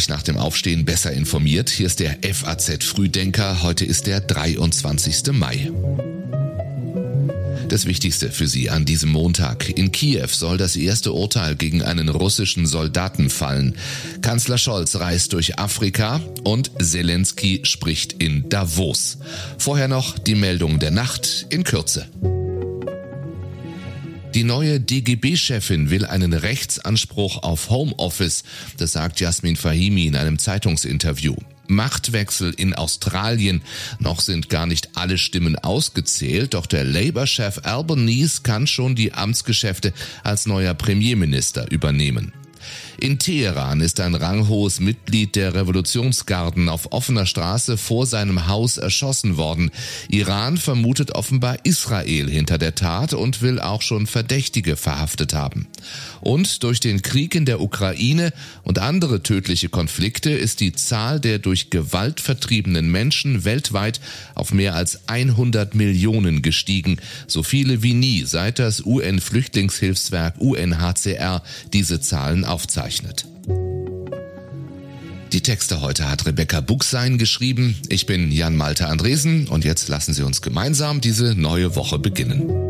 gleich nach dem Aufstehen besser informiert. Hier ist der FAZ Frühdenker. Heute ist der 23. Mai. Das Wichtigste für Sie an diesem Montag. In Kiew soll das erste Urteil gegen einen russischen Soldaten fallen. Kanzler Scholz reist durch Afrika und Zelensky spricht in Davos. Vorher noch die Meldung der Nacht in Kürze. Die neue DGB-Chefin will einen Rechtsanspruch auf Homeoffice, das sagt Jasmin Fahimi in einem Zeitungsinterview. Machtwechsel in Australien. Noch sind gar nicht alle Stimmen ausgezählt, doch der Labour-Chef Albanese kann schon die Amtsgeschäfte als neuer Premierminister übernehmen. In Teheran ist ein ranghohes Mitglied der Revolutionsgarden auf offener Straße vor seinem Haus erschossen worden. Iran vermutet offenbar Israel hinter der Tat und will auch schon Verdächtige verhaftet haben. Und durch den Krieg in der Ukraine und andere tödliche Konflikte ist die Zahl der durch Gewalt vertriebenen Menschen weltweit auf mehr als 100 Millionen gestiegen, so viele wie nie, seit das UN-Flüchtlingshilfswerk UNHCR diese Zahlen aufzeichnet. Die Texte heute hat Rebecca Buchsein geschrieben. Ich bin Jan Malte Andresen und jetzt lassen Sie uns gemeinsam diese neue Woche beginnen.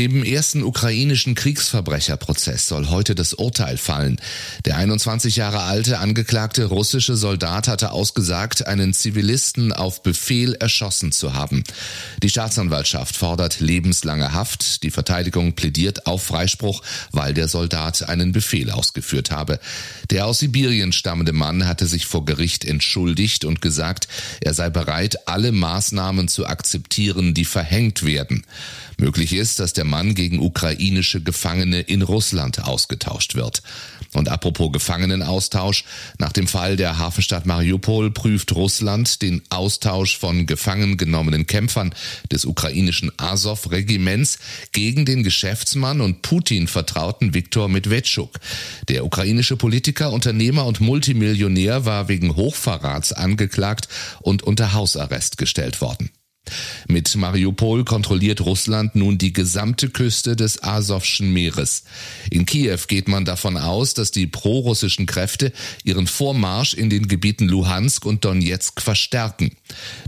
Im ersten ukrainischen Kriegsverbrecherprozess soll heute das Urteil fallen. Der 21 Jahre alte angeklagte russische Soldat hatte ausgesagt, einen Zivilisten auf Befehl erschossen zu haben. Die Staatsanwaltschaft fordert lebenslange Haft. Die Verteidigung plädiert auf Freispruch, weil der Soldat einen Befehl ausgeführt habe. Der aus Sibirien stammende Mann hatte sich vor Gericht entschuldigt und gesagt, er sei bereit, alle Maßnahmen zu akzeptieren, die verhängt werden. Möglich ist, dass der Mann gegen ukrainische Gefangene in Russland ausgetauscht wird. Und apropos Gefangenenaustausch, nach dem Fall der Hafenstadt Mariupol prüft Russland den Austausch von gefangen genommenen Kämpfern des ukrainischen Azov-Regiments gegen den Geschäftsmann und Putin vertrauten Viktor Medvedchuk. Der ukrainische Politiker, Unternehmer und Multimillionär war wegen Hochverrats angeklagt und unter Hausarrest gestellt worden. Mit Mariupol kontrolliert Russland nun die gesamte Küste des Asowschen Meeres. In Kiew geht man davon aus, dass die prorussischen Kräfte ihren Vormarsch in den Gebieten Luhansk und Donetsk verstärken.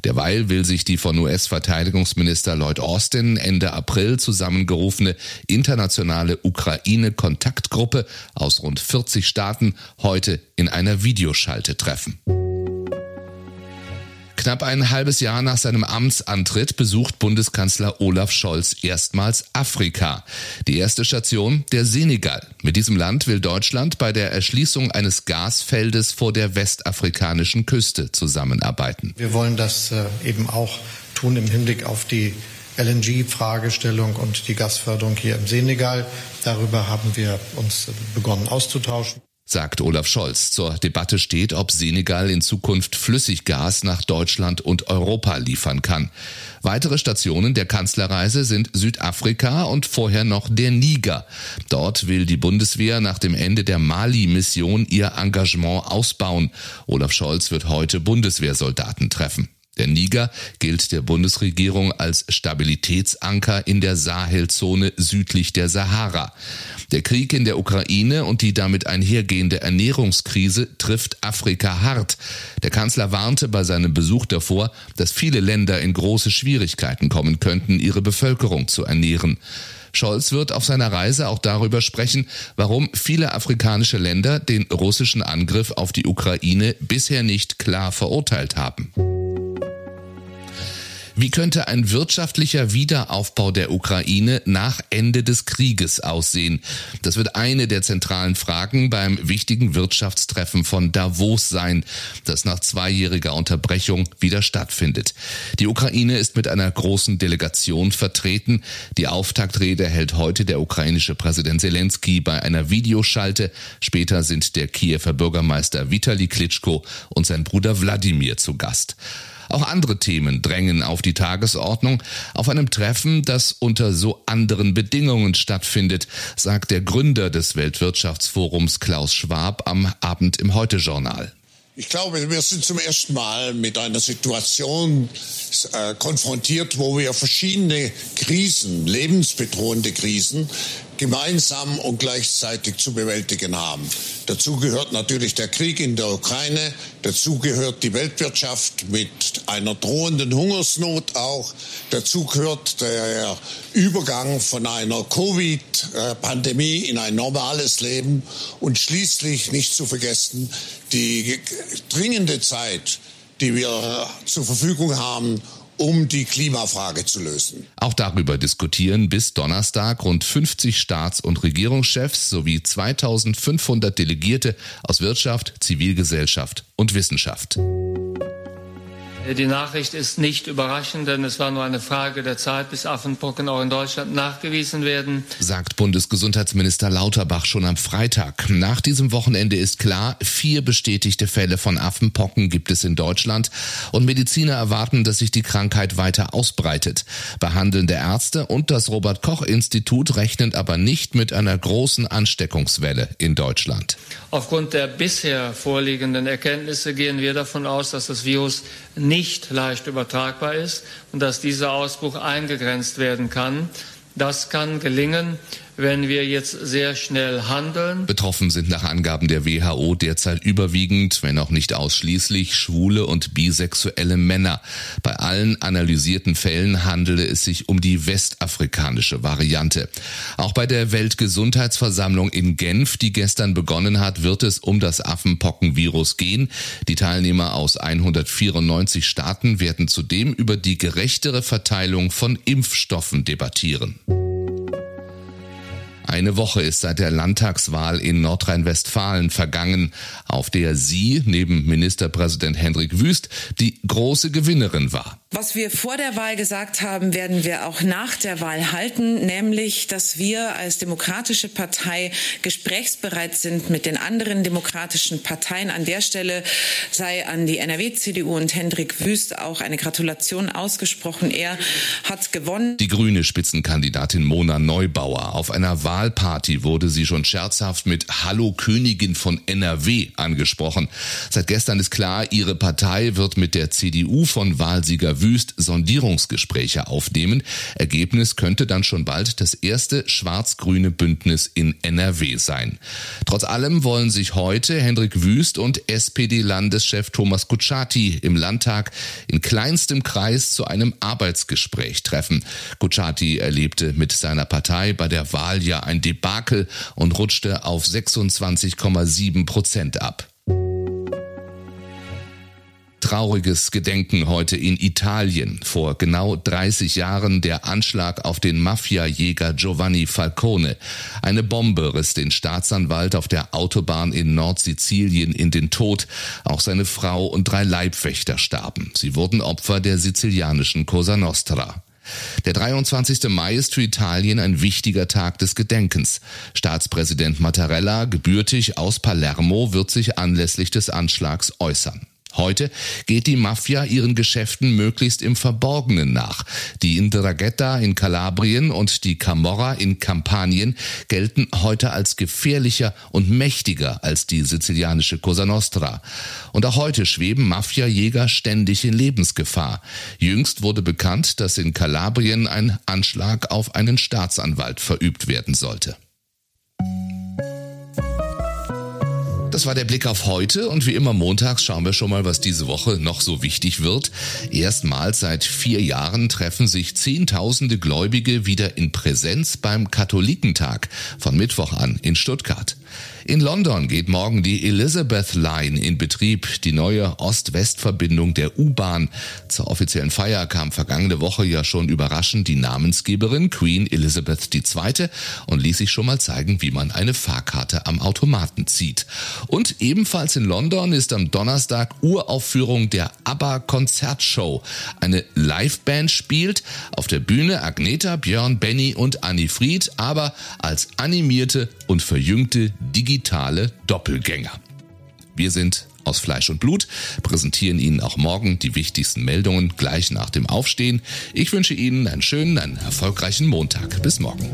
Derweil will sich die von US-Verteidigungsminister Lloyd Austin Ende April zusammengerufene internationale Ukraine-Kontaktgruppe aus rund 40 Staaten heute in einer Videoschalte treffen. Knapp ein halbes Jahr nach seinem Amtsantritt besucht Bundeskanzler Olaf Scholz erstmals Afrika. Die erste Station der Senegal. Mit diesem Land will Deutschland bei der Erschließung eines Gasfeldes vor der westafrikanischen Küste zusammenarbeiten. Wir wollen das äh, eben auch tun im Hinblick auf die LNG-Fragestellung und die Gasförderung hier im Senegal. Darüber haben wir uns begonnen auszutauschen sagt Olaf Scholz. Zur Debatte steht, ob Senegal in Zukunft Flüssiggas nach Deutschland und Europa liefern kann. Weitere Stationen der Kanzlerreise sind Südafrika und vorher noch der Niger. Dort will die Bundeswehr nach dem Ende der Mali-Mission ihr Engagement ausbauen. Olaf Scholz wird heute Bundeswehrsoldaten treffen. Der Niger gilt der Bundesregierung als Stabilitätsanker in der Sahelzone südlich der Sahara. Der Krieg in der Ukraine und die damit einhergehende Ernährungskrise trifft Afrika hart. Der Kanzler warnte bei seinem Besuch davor, dass viele Länder in große Schwierigkeiten kommen könnten, ihre Bevölkerung zu ernähren. Scholz wird auf seiner Reise auch darüber sprechen, warum viele afrikanische Länder den russischen Angriff auf die Ukraine bisher nicht klar verurteilt haben. Wie könnte ein wirtschaftlicher Wiederaufbau der Ukraine nach Ende des Krieges aussehen? Das wird eine der zentralen Fragen beim wichtigen Wirtschaftstreffen von Davos sein, das nach zweijähriger Unterbrechung wieder stattfindet. Die Ukraine ist mit einer großen Delegation vertreten. Die Auftaktrede hält heute der ukrainische Präsident Zelensky bei einer Videoschalte. Später sind der Kiewer Bürgermeister Vitali Klitschko und sein Bruder Wladimir zu Gast. Auch andere Themen drängen auf die Tagesordnung. Auf einem Treffen, das unter so anderen Bedingungen stattfindet, sagt der Gründer des Weltwirtschaftsforums Klaus Schwab am Abend im Heute-Journal. Ich glaube, wir sind zum ersten Mal mit einer Situation äh, konfrontiert, wo wir verschiedene Krisen, lebensbedrohende Krisen, gemeinsam und gleichzeitig zu bewältigen haben. Dazu gehört natürlich der Krieg in der Ukraine, dazu gehört die Weltwirtschaft mit einer drohenden Hungersnot auch, dazu gehört der Übergang von einer Covid-Pandemie in ein normales Leben. Und schließlich nicht zu vergessen die dringende Zeit, die wir zur Verfügung haben, um die Klimafrage zu lösen. Auch darüber diskutieren bis Donnerstag rund 50 Staats- und Regierungschefs sowie 2500 Delegierte aus Wirtschaft, Zivilgesellschaft und Wissenschaft. Die Nachricht ist nicht überraschend, denn es war nur eine Frage der Zeit, bis Affenpocken auch in Deutschland nachgewiesen werden. Sagt Bundesgesundheitsminister Lauterbach schon am Freitag. Nach diesem Wochenende ist klar, vier bestätigte Fälle von Affenpocken gibt es in Deutschland und Mediziner erwarten, dass sich die Krankheit weiter ausbreitet. Behandelnde Ärzte und das Robert Koch Institut rechnen aber nicht mit einer großen Ansteckungswelle in Deutschland. Aufgrund der bisher vorliegenden Erkenntnisse gehen wir davon aus, dass das Virus nicht leicht übertragbar ist und dass dieser Ausbruch eingegrenzt werden kann. Das kann gelingen, wenn wir jetzt sehr schnell handeln. Betroffen sind nach Angaben der WHO derzeit überwiegend, wenn auch nicht ausschließlich, schwule und bisexuelle Männer. Bei allen analysierten Fällen handele es sich um die westafrikanische Variante. Auch bei der Weltgesundheitsversammlung in Genf, die gestern begonnen hat, wird es um das Affenpockenvirus gehen. Die Teilnehmer aus 194 Staaten werden zudem über die gerechtere Verteilung von Impfstoffen debattieren. Eine Woche ist seit der Landtagswahl in Nordrhein-Westfalen vergangen, auf der sie neben Ministerpräsident Hendrik Wüst die große Gewinnerin war. Was wir vor der Wahl gesagt haben, werden wir auch nach der Wahl halten, nämlich, dass wir als demokratische Partei gesprächsbereit sind mit den anderen demokratischen Parteien. An der Stelle sei an die NRW-CDU und Hendrik Wüst auch eine Gratulation ausgesprochen. Er hat gewonnen. Die grüne Spitzenkandidatin Mona Neubauer. Auf einer Wahlparty wurde sie schon scherzhaft mit Hallo Königin von NRW angesprochen. Seit gestern ist klar, ihre Partei wird mit der CDU von Wahlsieger Wüst Sondierungsgespräche aufnehmen. Ergebnis könnte dann schon bald das erste schwarz-grüne Bündnis in NRW sein. Trotz allem wollen sich heute Hendrik Wüst und SPD-Landeschef Thomas Kutschaty im Landtag in kleinstem Kreis zu einem Arbeitsgespräch treffen. Kutschaty erlebte mit seiner Partei bei der Wahl ja ein Debakel und rutschte auf 26,7 Prozent ab trauriges Gedenken heute in Italien. Vor genau 30 Jahren der Anschlag auf den Mafiajäger Giovanni Falcone. Eine Bombe riss den Staatsanwalt auf der Autobahn in Nordsizilien in den Tod. Auch seine Frau und drei Leibwächter starben. Sie wurden Opfer der sizilianischen Cosa Nostra. Der 23. Mai ist für Italien ein wichtiger Tag des Gedenkens. Staatspräsident Mattarella, gebürtig aus Palermo, wird sich anlässlich des Anschlags äußern. Heute geht die Mafia ihren Geschäften möglichst im Verborgenen nach. Die Indrangheta in Kalabrien und die Camorra in Kampanien gelten heute als gefährlicher und mächtiger als die sizilianische Cosa Nostra. Und auch heute schweben Mafiajäger ständig in Lebensgefahr. Jüngst wurde bekannt, dass in Kalabrien ein Anschlag auf einen Staatsanwalt verübt werden sollte. Das war der Blick auf heute und wie immer montags schauen wir schon mal, was diese Woche noch so wichtig wird. Erstmals seit vier Jahren treffen sich Zehntausende Gläubige wieder in Präsenz beim Katholikentag von Mittwoch an in Stuttgart. In London geht morgen die Elizabeth Line in Betrieb, die neue Ost-West-Verbindung der U-Bahn. Zur offiziellen Feier kam vergangene Woche ja schon überraschend die Namensgeberin Queen Elizabeth II. und ließ sich schon mal zeigen, wie man eine Fahrkarte am Automaten zieht. Und ebenfalls in London ist am Donnerstag Uraufführung der ABBA Konzertshow. Eine Liveband spielt auf der Bühne Agneta, Björn, Benny und Annie Fried, aber als animierte und verjüngte digitale Doppelgänger. Wir sind aus Fleisch und Blut, präsentieren Ihnen auch morgen die wichtigsten Meldungen gleich nach dem Aufstehen. Ich wünsche Ihnen einen schönen, einen erfolgreichen Montag. Bis morgen.